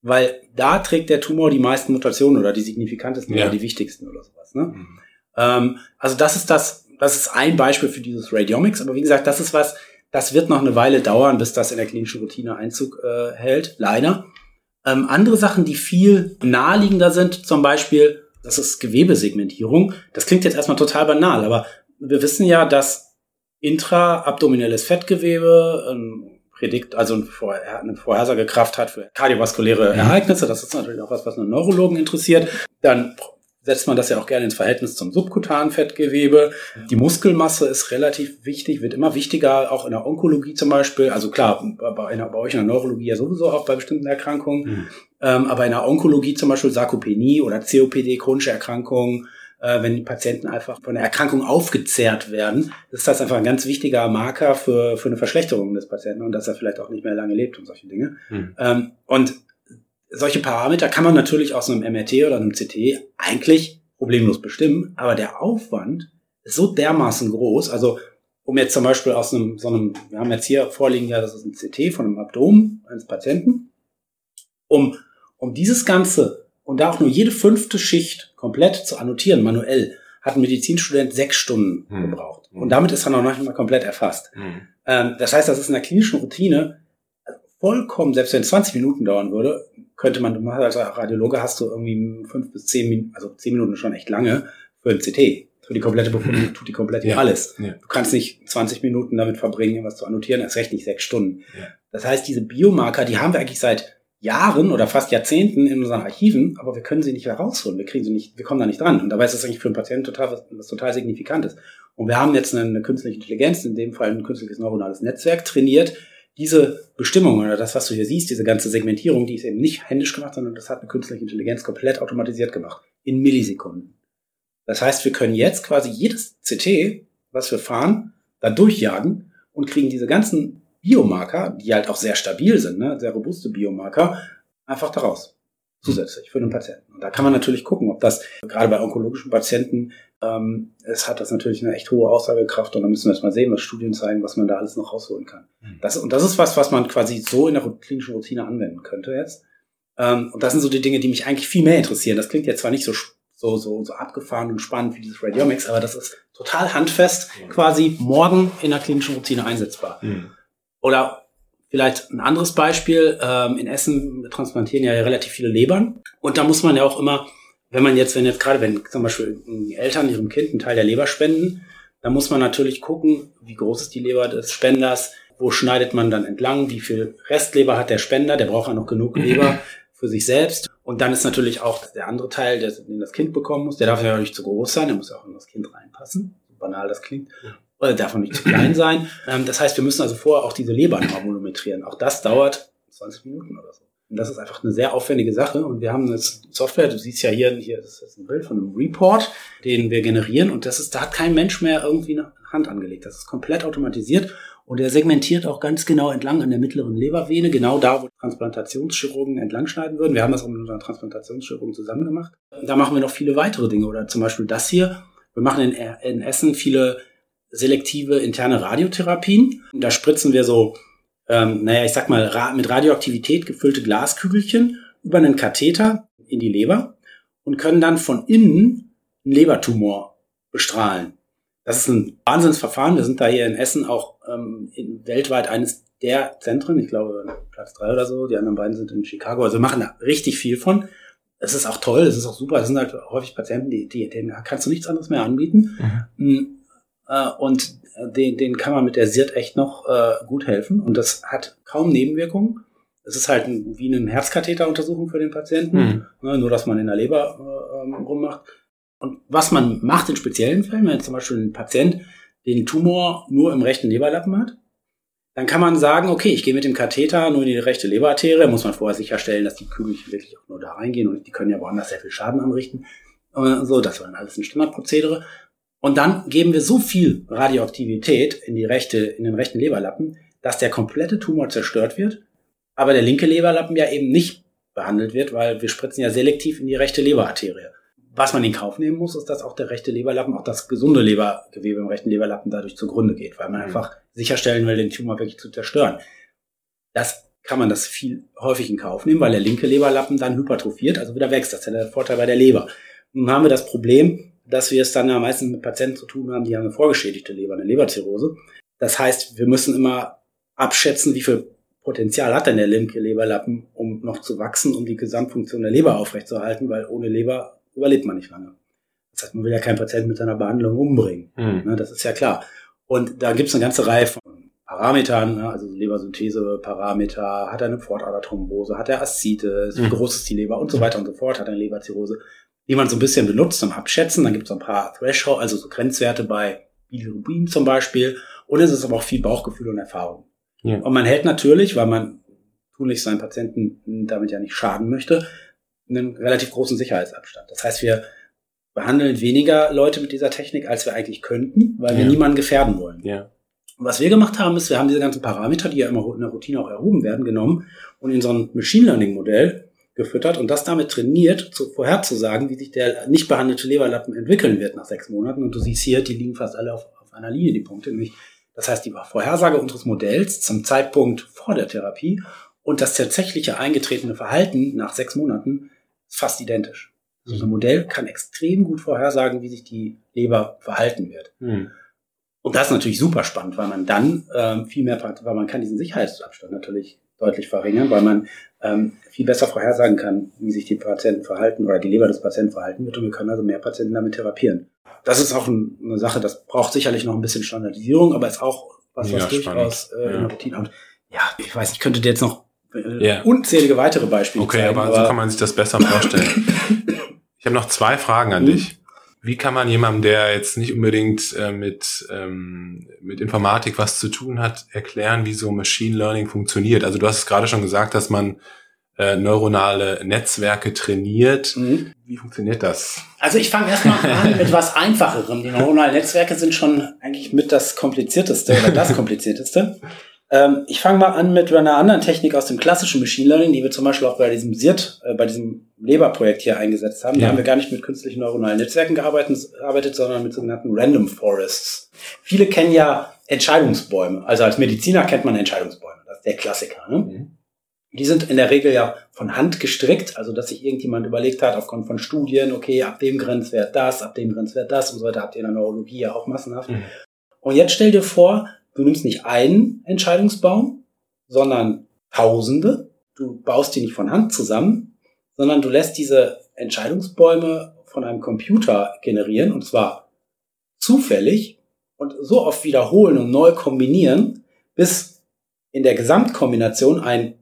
weil da trägt der Tumor die meisten Mutationen oder die signifikantesten ja. oder die wichtigsten oder sowas. Ne? Mhm. Ähm, also das ist das, das ist ein Beispiel für dieses Radiomics, aber wie gesagt, das ist was, das wird noch eine Weile dauern, bis das in der klinischen Routine Einzug äh, hält, leider. Ähm, andere Sachen, die viel naheliegender sind, zum Beispiel, das ist Gewebesegmentierung. Das klingt jetzt erstmal total banal, aber wir wissen ja, dass intraabdominelles Fettgewebe, ähm, Prädikt, also eine Vorhersagekraft hat für kardiovaskuläre Ereignisse. Das ist natürlich auch was, was einen Neurologen interessiert. Dann setzt man das ja auch gerne ins Verhältnis zum subkutanen Fettgewebe. Die Muskelmasse ist relativ wichtig, wird immer wichtiger, auch in der Onkologie zum Beispiel. Also klar, bei, bei euch in der Neurologie ja sowieso auch bei bestimmten Erkrankungen. Mhm. Ähm, aber in der Onkologie zum Beispiel Sarkopenie oder COPD, chronische Erkrankungen, äh, wenn die Patienten einfach von der Erkrankung aufgezehrt werden, ist das einfach ein ganz wichtiger Marker für, für eine Verschlechterung des Patienten und dass er vielleicht auch nicht mehr lange lebt und solche Dinge. Mhm. Ähm, und solche Parameter kann man natürlich aus einem MRT oder einem CT eigentlich problemlos bestimmen, aber der Aufwand ist so dermaßen groß, also um jetzt zum Beispiel aus einem, so einem, wir haben jetzt hier vorliegen ja, das ist ein CT von einem Abdomen eines Patienten, um, um dieses Ganze und da auch nur jede fünfte Schicht komplett zu annotieren, manuell, hat ein Medizinstudent sechs Stunden hm. gebraucht. Und damit ist er noch nicht mal komplett erfasst. Hm. Ähm, das heißt, das ist in der klinischen Routine vollkommen, selbst wenn es 20 Minuten dauern würde, könnte man, als Radiologe hast du irgendwie fünf bis zehn Minuten, also zehn Minuten schon echt lange für ein CT. Für die komplette Befundung tut die komplett ja. alles. Ja. Du kannst nicht 20 Minuten damit verbringen, was zu annotieren, erst recht nicht sechs Stunden. Ja. Das heißt, diese Biomarker, die haben wir eigentlich seit Jahren oder fast Jahrzehnten in unseren Archiven, aber wir können sie nicht herausholen. Wir kriegen sie nicht, wir kommen da nicht dran. Und dabei ist das eigentlich für einen Patienten total was, was total signifikantes. Und wir haben jetzt eine, eine, künstliche Intelligenz, in dem Fall ein künstliches neuronales Netzwerk, trainiert, diese Bestimmungen oder das, was du hier siehst, diese ganze Segmentierung, die ist eben nicht händisch gemacht, sondern das hat eine künstliche Intelligenz komplett automatisiert gemacht. In Millisekunden. Das heißt, wir können jetzt quasi jedes CT, was wir fahren, da durchjagen und kriegen diese ganzen Biomarker, die halt auch sehr stabil sind, ne, sehr robuste Biomarker, einfach daraus. Zusätzlich für den Patienten. Und da kann man natürlich gucken, ob das gerade bei onkologischen Patienten, ähm, es hat das natürlich eine echt hohe Aussagekraft und da müssen wir erst mal sehen, was Studien zeigen, was man da alles noch rausholen kann. Mhm. Das, und das ist was, was man quasi so in der klinischen Routine anwenden könnte jetzt. Ähm, und das sind so die Dinge, die mich eigentlich viel mehr interessieren. Das klingt jetzt zwar nicht so so, so, so abgefahren und spannend wie dieses Radiomics, aber das ist total handfest, quasi morgen in der klinischen Routine einsetzbar. Mhm. Oder vielleicht ein anderes Beispiel. Ähm, in Essen transplantieren ja relativ viele Lebern. Und da muss man ja auch immer, wenn man jetzt, wenn jetzt gerade, wenn zum Beispiel Eltern ihrem Kind einen Teil der Leber spenden, dann muss man natürlich gucken, wie groß ist die Leber des Spenders, wo schneidet man dann entlang, wie viel Restleber hat der Spender, der braucht ja noch genug Leber für sich selbst. Und dann ist natürlich auch der andere Teil, den das Kind bekommen muss, der darf ja nicht zu groß sein, der muss ja auch in das Kind reinpassen, so banal das klingt oder darf auch nicht zu klein sein. Ähm, das heißt, wir müssen also vorher auch diese Leber nochmal volumetrieren. Auch das dauert 20 Minuten oder so. Und das ist einfach eine sehr aufwendige Sache. Und wir haben eine Software, du siehst ja hier, hier ist ein Bild von einem Report, den wir generieren. Und das ist, da hat kein Mensch mehr irgendwie eine Hand angelegt. Das ist komplett automatisiert. Und er segmentiert auch ganz genau entlang an der mittleren Lebervene, genau da, wo Transplantationschirurgen entlang schneiden würden. Wir haben das auch mit unseren Transplantationschirurgen zusammen gemacht. Da machen wir noch viele weitere Dinge. Oder zum Beispiel das hier. Wir machen in, in Essen viele selektive interne Radiotherapien. Da spritzen wir so, ähm, naja, ich sag mal, ra mit Radioaktivität gefüllte Glaskügelchen über einen Katheter in die Leber und können dann von innen einen Lebertumor bestrahlen. Das ist ein Wahnsinnsverfahren. Wir sind da hier in Essen auch ähm, in, weltweit eines der Zentren. Ich glaube, Platz drei oder so. Die anderen beiden sind in Chicago. Also wir machen da richtig viel von. Es ist auch toll, es ist auch super. Es sind halt häufig Patienten, die, die, denen kannst du nichts anderes mehr anbieten. Mhm. Äh, und den, den kann man mit der SIRT echt noch äh, gut helfen. Und das hat kaum Nebenwirkungen. Es ist halt wie eine Herzkatheteruntersuchung für den Patienten, mhm. ne, nur dass man in der Leber äh, rummacht. Und was man macht in speziellen Fällen, wenn zum Beispiel ein Patient den Tumor nur im rechten Leberlappen hat, dann kann man sagen, okay, ich gehe mit dem Katheter nur in die rechte Leberarterie, muss man vorher sicherstellen, dass die Kügelchen wirklich auch nur da reingehen und die können ja woanders sehr viel Schaden anrichten. So, das war dann alles ein Standardprozedere. Und dann geben wir so viel Radioaktivität in die rechte, in den rechten Leberlappen, dass der komplette Tumor zerstört wird, aber der linke Leberlappen ja eben nicht behandelt wird, weil wir spritzen ja selektiv in die rechte Leberarterie. Was man in Kauf nehmen muss, ist, dass auch der rechte Leberlappen, auch das gesunde Lebergewebe im rechten Leberlappen dadurch zugrunde geht, weil man mhm. einfach sicherstellen will, den Tumor wirklich zu zerstören. Das kann man das viel häufig in Kauf nehmen, weil der linke Leberlappen dann hypertrophiert, also wieder wächst. Das ist ja der Vorteil bei der Leber. Nun haben wir das Problem, dass wir es dann ja meistens mit Patienten zu tun haben, die haben eine vorgeschädigte Leber, eine Leberzirrhose. Das heißt, wir müssen immer abschätzen, wie viel Potenzial hat denn der linke Leberlappen, um noch zu wachsen, um die Gesamtfunktion der Leber aufrechtzuerhalten, weil ohne Leber überlebt man nicht lange. Das heißt, man will ja keinen Patienten mit seiner Behandlung umbringen. Mhm. Das ist ja klar. Und da gibt es eine ganze Reihe von Parametern, ne? also Lebersynthese-Parameter, hat er eine Pfortaderthrombose, hat er Aszites, wie mhm. groß ist die Leber und so weiter und so fort, hat er eine Leberzirrhose, die man so ein bisschen benutzt zum Abschätzen. Dann gibt es ein paar Threshold, also so Grenzwerte bei Bilirubin zum Beispiel. Und es ist aber auch viel Bauchgefühl und Erfahrung. Ja. Und man hält natürlich, weil man tunlich seinen Patienten damit ja nicht schaden möchte, einen relativ großen Sicherheitsabstand. Das heißt, wir behandeln weniger Leute mit dieser Technik, als wir eigentlich könnten, weil wir niemanden gefährden wollen. Ja. Und was wir gemacht haben, ist, wir haben diese ganzen Parameter, die ja immer in der Routine auch erhoben werden, genommen und in so ein Machine Learning Modell gefüttert und das damit trainiert, zu, vorherzusagen, wie sich der nicht behandelte Leberlappen entwickeln wird nach sechs Monaten. Und du siehst hier, die liegen fast alle auf, auf einer Linie, die Punkte, nämlich das heißt, die Vorhersage unseres Modells zum Zeitpunkt vor der Therapie und das tatsächliche eingetretene Verhalten nach sechs Monaten ist fast identisch. Also so ein Modell kann extrem gut vorhersagen, wie sich die Leber verhalten wird. Mhm. Und das ist natürlich super spannend, weil man dann ähm, viel mehr, weil man kann diesen Sicherheitsabstand natürlich deutlich verringern, weil man ähm, viel besser vorhersagen kann, wie sich die Patienten verhalten oder die Leber des Patienten verhalten wird und wir können also mehr Patienten damit therapieren. Das ist auch ein, eine Sache, das braucht sicherlich noch ein bisschen Standardisierung, aber ist auch was, was ja, durchaus äh, ja. in der Routine hat. Ja, ich weiß, ich könnte dir jetzt noch äh, ja. unzählige weitere Beispiele okay, zeigen. Okay, aber, aber so kann man sich das besser vorstellen. ich habe noch zwei Fragen an mhm. dich. Wie kann man jemandem, der jetzt nicht unbedingt äh, mit, ähm, mit Informatik was zu tun hat, erklären, wie so Machine Learning funktioniert? Also du hast es gerade schon gesagt, dass man äh, neuronale Netzwerke trainiert. Mhm. Wie funktioniert das? Also ich fange erstmal an mit was Einfacherem. Die neuronalen Netzwerke sind schon eigentlich mit das komplizierteste oder das komplizierteste. Ähm, ich fange mal an mit einer anderen Technik aus dem klassischen Machine Learning, die wir zum Beispiel auch bei diesem SIRT, äh, bei diesem Leber-Projekt hier eingesetzt haben. Ja. Da haben wir gar nicht mit künstlichen neuronalen Netzwerken gearbeitet, sondern mit sogenannten Random Forests. Viele kennen ja Entscheidungsbäume. Also als Mediziner kennt man Entscheidungsbäume. Das ist der Klassiker. Ne? Mhm. Die sind in der Regel ja von Hand gestrickt, also dass sich irgendjemand überlegt hat, aufgrund von Studien, okay, ab dem Grenzwert das, ab dem Grenzwert das und so weiter, habt ihr in der Neurologie ja auch massenhaft. Mhm. Und jetzt stell dir vor, du nimmst nicht einen Entscheidungsbaum, sondern Tausende. Du baust die nicht von Hand zusammen, sondern du lässt diese Entscheidungsbäume von einem Computer generieren und zwar zufällig und so oft wiederholen und neu kombinieren, bis in der Gesamtkombination ein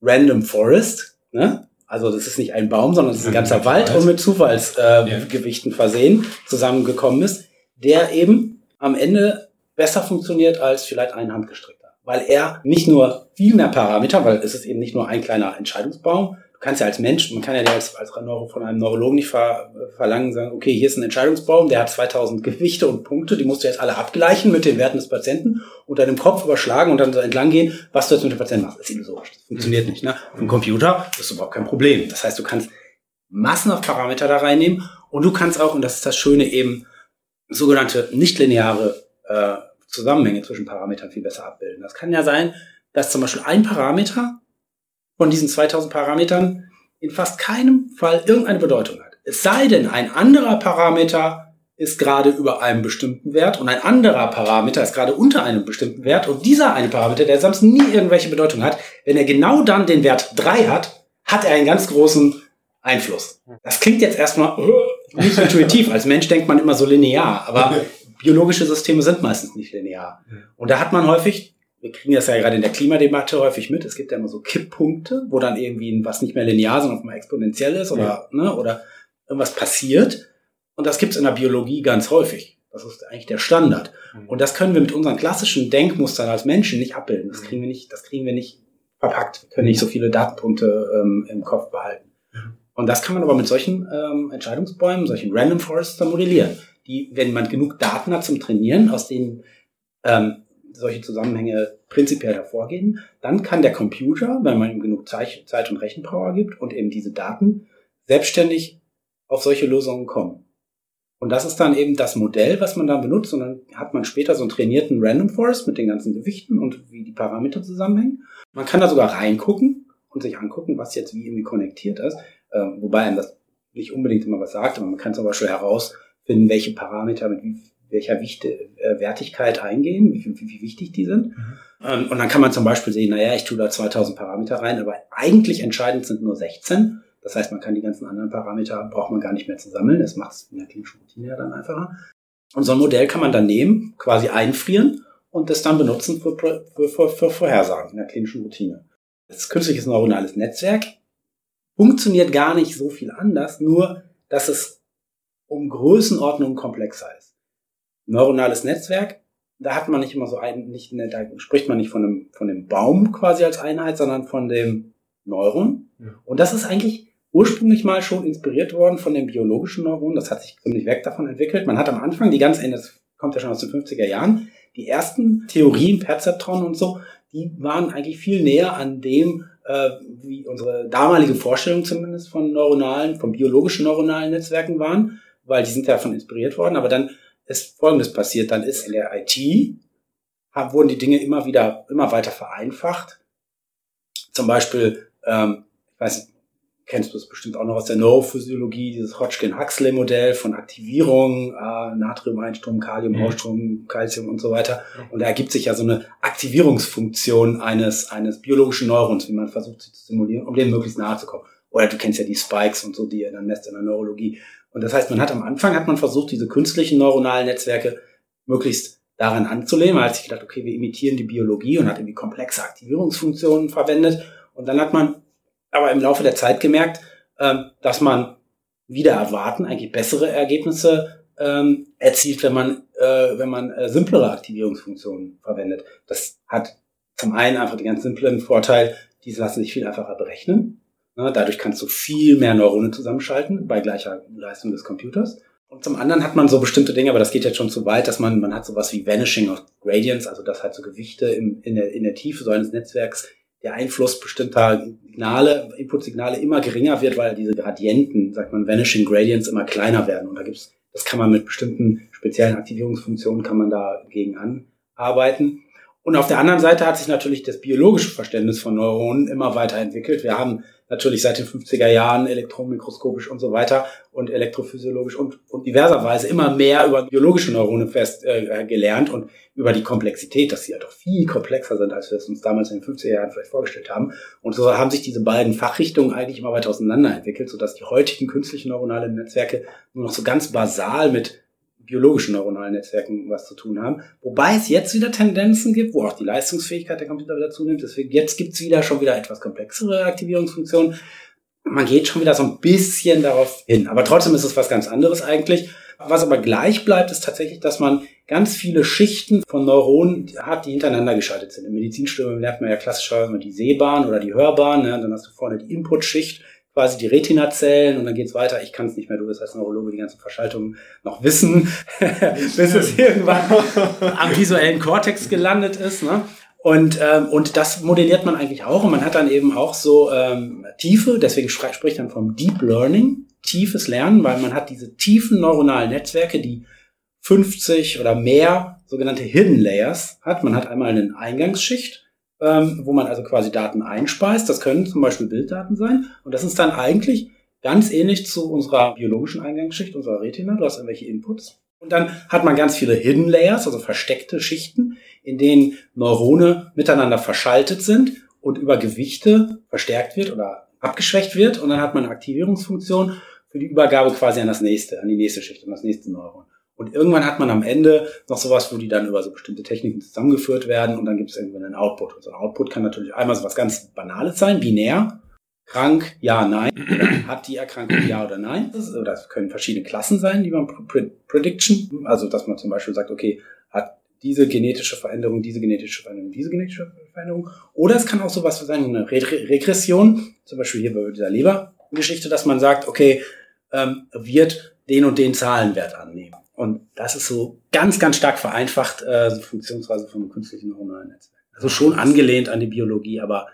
Random Forest, ne? also das ist nicht ein Baum, sondern es ist ein ganzer Wald und mit Zufallsgewichten äh, ja. versehen, zusammengekommen ist, der eben am Ende besser funktioniert als vielleicht ein handgestrickter. Weil er nicht nur viel mehr Parameter, weil es ist eben nicht nur ein kleiner Entscheidungsbaum, kannst ja als Mensch, man kann ja als, als Neuro, von einem Neurologen nicht ver, verlangen, sagen, okay, hier ist ein Entscheidungsbaum, der hat 2000 Gewichte und Punkte, die musst du jetzt alle abgleichen mit den Werten des Patienten und dann im Kopf überschlagen und dann so entlang gehen, was du jetzt mit dem Patienten machst. Das ist illusorisch. Das funktioniert nicht. Ne? Dem Computer ist überhaupt kein Problem. Das heißt, du kannst massenhaft Parameter da reinnehmen und du kannst auch, und das ist das Schöne, eben sogenannte nichtlineare äh, Zusammenhänge zwischen Parametern viel besser abbilden. Das kann ja sein, dass zum Beispiel ein Parameter von diesen 2000 Parametern in fast keinem Fall irgendeine Bedeutung hat. Es sei denn, ein anderer Parameter ist gerade über einem bestimmten Wert und ein anderer Parameter ist gerade unter einem bestimmten Wert und dieser eine Parameter, der sonst nie irgendwelche Bedeutung hat, wenn er genau dann den Wert 3 hat, hat er einen ganz großen Einfluss. Das klingt jetzt erstmal äh, nicht intuitiv. Als Mensch denkt man immer so linear, aber biologische Systeme sind meistens nicht linear. Und da hat man häufig wir kriegen das ja gerade in der Klimadebatte häufig mit. Es gibt ja immer so Kipppunkte, wo dann irgendwie was nicht mehr linear, sondern mal exponentiell ist oder, ja. ne, oder irgendwas passiert. Und das gibt es in der Biologie ganz häufig. Das ist eigentlich der Standard. Mhm. Und das können wir mit unseren klassischen Denkmustern als Menschen nicht abbilden. Das kriegen wir nicht, das kriegen wir nicht verpackt. Wir können nicht so viele Datenpunkte ähm, im Kopf behalten. Mhm. Und das kann man aber mit solchen ähm, Entscheidungsbäumen, solchen Random Forests modellieren. Die, wenn man genug Daten hat zum Trainieren, aus denen ähm, solche Zusammenhänge prinzipiell hervorgehen, dann kann der Computer, wenn man ihm genug Zeit und Rechenpower gibt und eben diese Daten, selbstständig auf solche Lösungen kommen. Und das ist dann eben das Modell, was man dann benutzt. Und dann hat man später so einen trainierten Random Forest mit den ganzen Gewichten und wie die Parameter zusammenhängen. Man kann da sogar reingucken und sich angucken, was jetzt wie irgendwie konnektiert ist. Ähm, wobei einem das nicht unbedingt immer was sagt, aber man kann zum Beispiel herausfinden, welche Parameter mit welcher Wichte, äh, Wertigkeit eingehen, wie, wie, wie wichtig die sind. Mhm. Ähm, und dann kann man zum Beispiel sehen, naja, ich tue da 2000 Parameter rein, aber eigentlich entscheidend sind nur 16. Das heißt, man kann die ganzen anderen Parameter, braucht man gar nicht mehr zu sammeln. Das macht es in der klinischen Routine ja dann einfacher. Und so ein Modell kann man dann nehmen, quasi einfrieren und das dann benutzen für, für, für, für Vorhersagen in der klinischen Routine. Das künstliche neuronales Netzwerk funktioniert gar nicht so viel anders, nur dass es um Größenordnung komplexer ist. Neuronales Netzwerk, da hat man nicht immer so ein, nicht, da spricht man nicht von einem, von dem Baum quasi als Einheit, sondern von dem Neuron. Ja. Und das ist eigentlich ursprünglich mal schon inspiriert worden von den biologischen Neuronen. Das hat sich ziemlich weg davon entwickelt. Man hat am Anfang die ganz, das kommt ja schon aus den 50er Jahren, die ersten Theorien, Perzeptron und so, die waren eigentlich viel näher an dem, äh, wie unsere damalige Vorstellung zumindest von neuronalen, von biologischen neuronalen Netzwerken waren, weil die sind davon inspiriert worden. Aber dann ist Folgendes passiert. Dann ist in der IT, haben, wurden die Dinge immer wieder, immer weiter vereinfacht. Zum Beispiel, ähm, ich weiß nicht, kennst du es bestimmt auch noch aus der Neurophysiologie, dieses Hodgkin-Huxley-Modell von Aktivierung, äh, Natrium-Einstrom, Kalium-Ausstrom, mhm. Calcium und so weiter. Und da ergibt sich ja so eine Aktivierungsfunktion eines, eines biologischen Neurons, wie man versucht sie zu simulieren, um dem möglichst nahe zu kommen. Oder du kennst ja die Spikes und so, die ihr dann messt in der Neurologie. Und das heißt, man hat am Anfang hat man versucht, diese künstlichen neuronalen Netzwerke möglichst daran anzulehnen. Man hat sich gedacht, okay, wir imitieren die Biologie und hat irgendwie komplexe Aktivierungsfunktionen verwendet. Und dann hat man aber im Laufe der Zeit gemerkt, ähm, dass man wieder erwarten eigentlich bessere Ergebnisse ähm, erzielt, wenn man äh, wenn man äh, simplere Aktivierungsfunktionen verwendet. Das hat zum einen einfach den ganz simplen Vorteil, diese lassen sich viel einfacher berechnen. Ne? Dadurch kannst du viel mehr Neuronen zusammenschalten bei gleicher Leistung des Computers. Und zum anderen hat man so bestimmte Dinge, aber das geht jetzt schon zu weit, dass man, man hat sowas wie Vanishing of Gradients, also das halt so Gewichte im, in, der, in der Tiefe so eines Netzwerks der Einfluss bestimmter Signale, Input-Signale immer geringer wird, weil diese Gradienten, sagt man, Vanishing Gradients immer kleiner werden. Und da gibt's, das kann man mit bestimmten speziellen Aktivierungsfunktionen kann man dagegen anarbeiten. Und auf der anderen Seite hat sich natürlich das biologische Verständnis von Neuronen immer weiterentwickelt. Wir haben natürlich seit den 50er Jahren elektronmikroskopisch und so weiter und elektrophysiologisch und, und diverserweise immer mehr über biologische Neurone fest äh, gelernt und über die Komplexität, dass sie ja doch viel komplexer sind, als wir es uns damals in den 50er Jahren vielleicht vorgestellt haben. Und so haben sich diese beiden Fachrichtungen eigentlich immer weiter auseinanderentwickelt, sodass die heutigen künstlichen neuronalen Netzwerke nur noch so ganz basal mit biologischen neuronalen Netzwerken was zu tun haben. Wobei es jetzt wieder Tendenzen gibt, wo auch die Leistungsfähigkeit der Computer wieder zunimmt. Deswegen jetzt gibt's wieder schon wieder etwas komplexere Aktivierungsfunktionen. Man geht schon wieder so ein bisschen darauf hin. Aber trotzdem ist es was ganz anderes eigentlich. Was aber gleich bleibt, ist tatsächlich, dass man ganz viele Schichten von Neuronen hat, die hintereinander geschaltet sind. Im Medizinstudium lernt man ja klassischerweise die Sehbahn oder die Hörbahn. Ne? Dann hast du vorne die Inputschicht quasi die Retina-Zellen und dann geht's weiter. Ich kann es nicht mehr, du wirst als Neurologe die ganzen Verschaltungen noch wissen, bis es irgendwann am visuellen Kortex gelandet ist. Ne? Und, ähm, und das modelliert man eigentlich auch. Und man hat dann eben auch so ähm, Tiefe, deswegen spricht man vom Deep Learning, tiefes Lernen, weil man hat diese tiefen neuronalen Netzwerke, die 50 oder mehr sogenannte Hidden Layers hat. Man hat einmal eine Eingangsschicht, ähm, wo man also quasi Daten einspeist. Das können zum Beispiel Bilddaten sein. Und das ist dann eigentlich ganz ähnlich zu unserer biologischen Eingangsschicht, unserer Retina. Du hast irgendwelche Inputs. Und dann hat man ganz viele Hidden Layers, also versteckte Schichten, in denen Neurone miteinander verschaltet sind und über Gewichte verstärkt wird oder abgeschwächt wird. Und dann hat man eine Aktivierungsfunktion für die Übergabe quasi an das nächste, an die nächste Schicht, an das nächste Neuron. Und irgendwann hat man am Ende noch sowas, wo die dann über so bestimmte Techniken zusammengeführt werden und dann gibt es irgendwann einen Output. Und so ein Output kann natürlich einmal so was ganz Banales sein, binär, krank, ja, nein, oder hat die Erkrankung ja oder nein. Das, das können verschiedene Klassen sein, die man Prediction, also dass man zum Beispiel sagt, okay, hat diese genetische Veränderung, diese genetische Veränderung, diese genetische Veränderung. Oder es kann auch sowas sein, eine Re Regression, zum Beispiel hier bei dieser Lebergeschichte, dass man sagt, okay, ähm, wird den und den Zahlenwert annehmen. Und das ist so ganz, ganz stark vereinfacht, äh, Funktionsweise vom künstlichen neuronalen Netzwerk. Also schon angelehnt an die Biologie, aber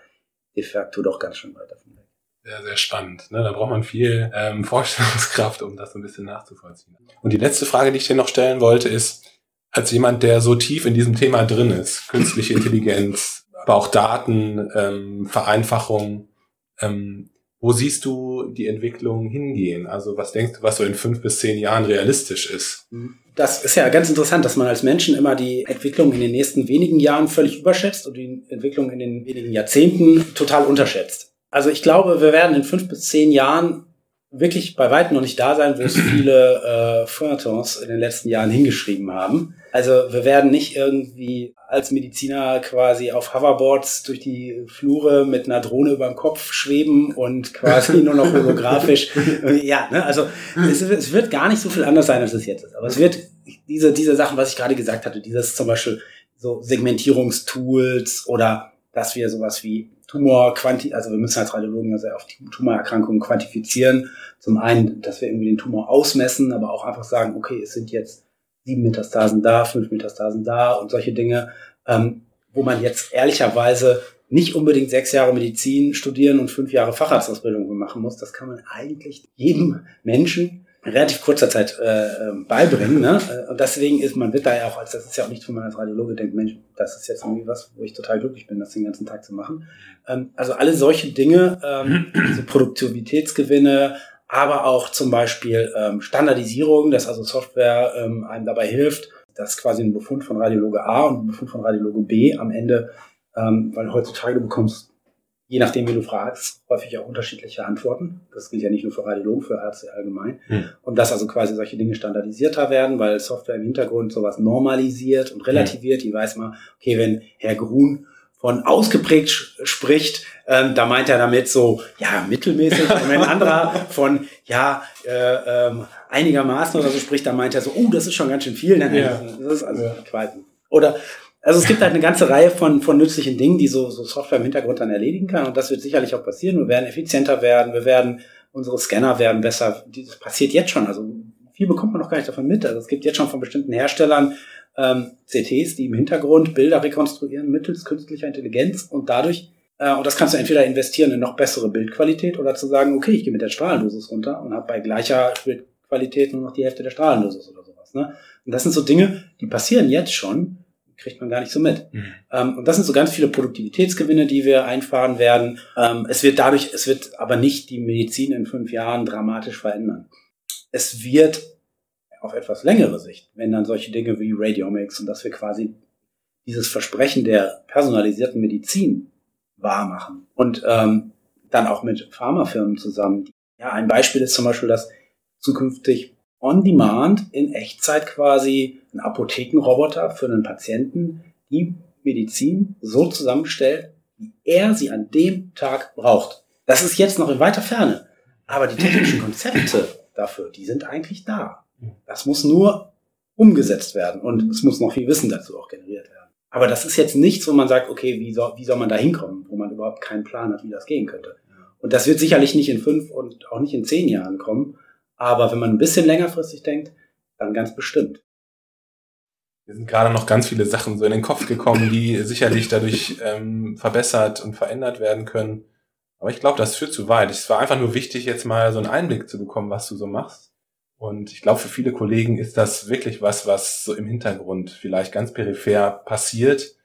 de facto doch ganz schön weit davon weg. Sehr, sehr spannend. Ne? Da braucht man viel ähm, Vorstellungskraft, um das so ein bisschen nachzuvollziehen. Und die letzte Frage, die ich dir noch stellen wollte, ist, als jemand, der so tief in diesem Thema drin ist, künstliche Intelligenz, aber auch Daten, ähm, Vereinfachung, ähm, wo siehst du die Entwicklung hingehen? Also was denkst du, was so in fünf bis zehn Jahren realistisch ist? Das ist ja ganz interessant, dass man als Menschen immer die Entwicklung in den nächsten wenigen Jahren völlig überschätzt und die Entwicklung in den wenigen Jahrzehnten total unterschätzt. Also ich glaube, wir werden in fünf bis zehn Jahren wirklich bei weitem noch nicht da sein, wo es viele äh, Feuilletons in den letzten Jahren hingeschrieben haben. Also wir werden nicht irgendwie als Mediziner quasi auf Hoverboards durch die Flure mit einer Drohne über dem Kopf schweben und quasi nur noch holographisch. ja, ne? also es, es, wird gar nicht so viel anders sein, als es jetzt ist. Aber es wird diese, diese Sachen, was ich gerade gesagt hatte, dieses zum Beispiel so Segmentierungstools oder dass wir sowas wie Tumor quanti, also wir müssen als Radiologen ja sehr oft Tumorerkrankungen quantifizieren. Zum einen, dass wir irgendwie den Tumor ausmessen, aber auch einfach sagen, okay, es sind jetzt sieben Metastasen da, fünf Metastasen da und solche Dinge, ähm, wo man jetzt ehrlicherweise nicht unbedingt sechs Jahre Medizin studieren und fünf Jahre Facharztausbildung machen muss. Das kann man eigentlich jedem Menschen relativ kurzer Zeit äh, ähm, beibringen. Ne? Und deswegen ist man wird da ja auch, als das ist ja auch nicht, wo man als Radiologe denkt, Mensch, das ist jetzt irgendwie was, wo ich total glücklich bin, das den ganzen Tag zu machen. Ähm, also alle solche Dinge, ähm, so Produktivitätsgewinne, aber auch zum Beispiel ähm, Standardisierung, dass also Software ähm, einem dabei hilft, dass quasi ein Befund von Radiologe A und ein Befund von Radiologe B am Ende, ähm, weil heutzutage du bekommst je nachdem, wie du fragst, häufig auch unterschiedliche Antworten. Das gilt ja nicht nur für Radiologen, für Ärzte allgemein. Hm. Und dass also quasi solche Dinge standardisierter werden, weil Software im Hintergrund sowas normalisiert und relativiert. Die weiß mal, okay, wenn Herr Grun von ausgeprägt spricht, ähm, da meint er damit so, ja, mittelmäßig. Und wenn ein anderer von, ja, äh, ähm, einigermaßen oder so spricht, dann meint er so, oh, das ist schon ganz schön viel. Nein, ja. Das ist also ja. Oder also es gibt halt eine ganze Reihe von, von nützlichen Dingen, die so, so Software im Hintergrund dann erledigen kann. Und das wird sicherlich auch passieren. Wir werden effizienter werden, wir werden, unsere Scanner werden besser. Das passiert jetzt schon. Also viel bekommt man noch gar nicht davon mit. Also es gibt jetzt schon von bestimmten Herstellern ähm, CTs, die im Hintergrund Bilder rekonstruieren mittels künstlicher Intelligenz und dadurch, äh, und das kannst du entweder investieren in noch bessere Bildqualität oder zu sagen, okay, ich gehe mit der Strahlendosis runter und habe bei gleicher Bildqualität nur noch die Hälfte der Strahlendosis oder sowas. Ne? Und das sind so Dinge, die passieren jetzt schon kriegt man gar nicht so mit. Mhm. Ähm, und das sind so ganz viele Produktivitätsgewinne, die wir einfahren werden. Ähm, es wird dadurch, es wird aber nicht die Medizin in fünf Jahren dramatisch verändern. Es wird auf etwas längere Sicht, wenn dann solche Dinge wie Radiomics und dass wir quasi dieses Versprechen der personalisierten Medizin wahr machen und ähm, dann auch mit Pharmafirmen zusammen. Ja, ein Beispiel ist zum Beispiel, dass zukünftig on demand in Echtzeit quasi ein Apothekenroboter für einen Patienten die Medizin so zusammenstellt, wie er sie an dem Tag braucht. Das ist jetzt noch in weiter Ferne. Aber die technischen Konzepte dafür, die sind eigentlich da. Das muss nur umgesetzt werden und es muss noch viel Wissen dazu auch generiert werden. Aber das ist jetzt nichts, wo man sagt, okay, wie soll, wie soll man da hinkommen, wo man überhaupt keinen Plan hat, wie das gehen könnte. Und das wird sicherlich nicht in fünf und auch nicht in zehn Jahren kommen. Aber wenn man ein bisschen längerfristig denkt, dann ganz bestimmt. Mir sind gerade noch ganz viele Sachen so in den Kopf gekommen, die sicherlich dadurch ähm, verbessert und verändert werden können. Aber ich glaube, das führt zu weit. Es war einfach nur wichtig, jetzt mal so einen Einblick zu bekommen, was du so machst. Und ich glaube, für viele Kollegen ist das wirklich was, was so im Hintergrund vielleicht ganz peripher passiert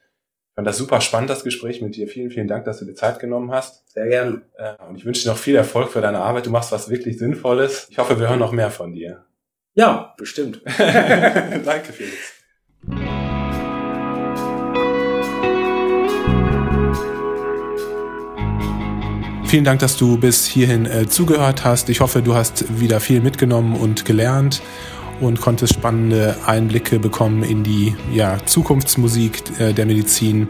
ich fand das super spannend, das Gespräch mit dir. Vielen, vielen Dank, dass du dir Zeit genommen hast. Sehr gerne. Äh, und ich wünsche dir noch viel Erfolg für deine Arbeit. Du machst was wirklich Sinnvolles. Ich hoffe, wir hören noch mehr von dir. Ja, bestimmt. Danke, Felix. Vielen Dank, dass du bis hierhin äh, zugehört hast. Ich hoffe, du hast wieder viel mitgenommen und gelernt. und konntest spannende Einblicke bekommen in die ja, Zukunftsmusik äh, der Medizin.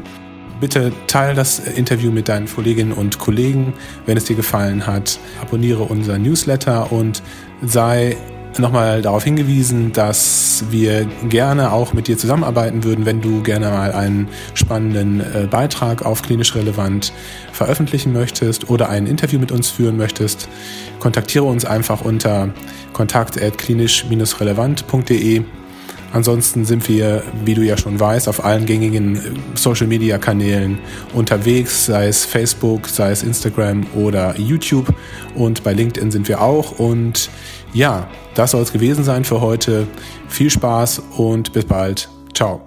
Bitte teile das Interview mit deinen Kolleginnen und Kollegen, wenn es dir gefallen hat. Abonniere unser Newsletter und sei nochmal darauf hingewiesen, dass wir gerne auch mit dir zusammenarbeiten würden, wenn du gerne mal einen spannenden äh, Beitrag auf klinisch relevant veröffentlichen möchtest oder ein Interview mit uns führen möchtest. Kontaktiere uns einfach unter kontakt@klinisch-relevant.de. Ansonsten sind wir, wie du ja schon weißt, auf allen gängigen äh, Social-Media-Kanälen unterwegs, sei es Facebook, sei es Instagram oder YouTube. Und bei LinkedIn sind wir auch. Und ja, das soll es gewesen sein für heute. Viel Spaß und bis bald. Ciao.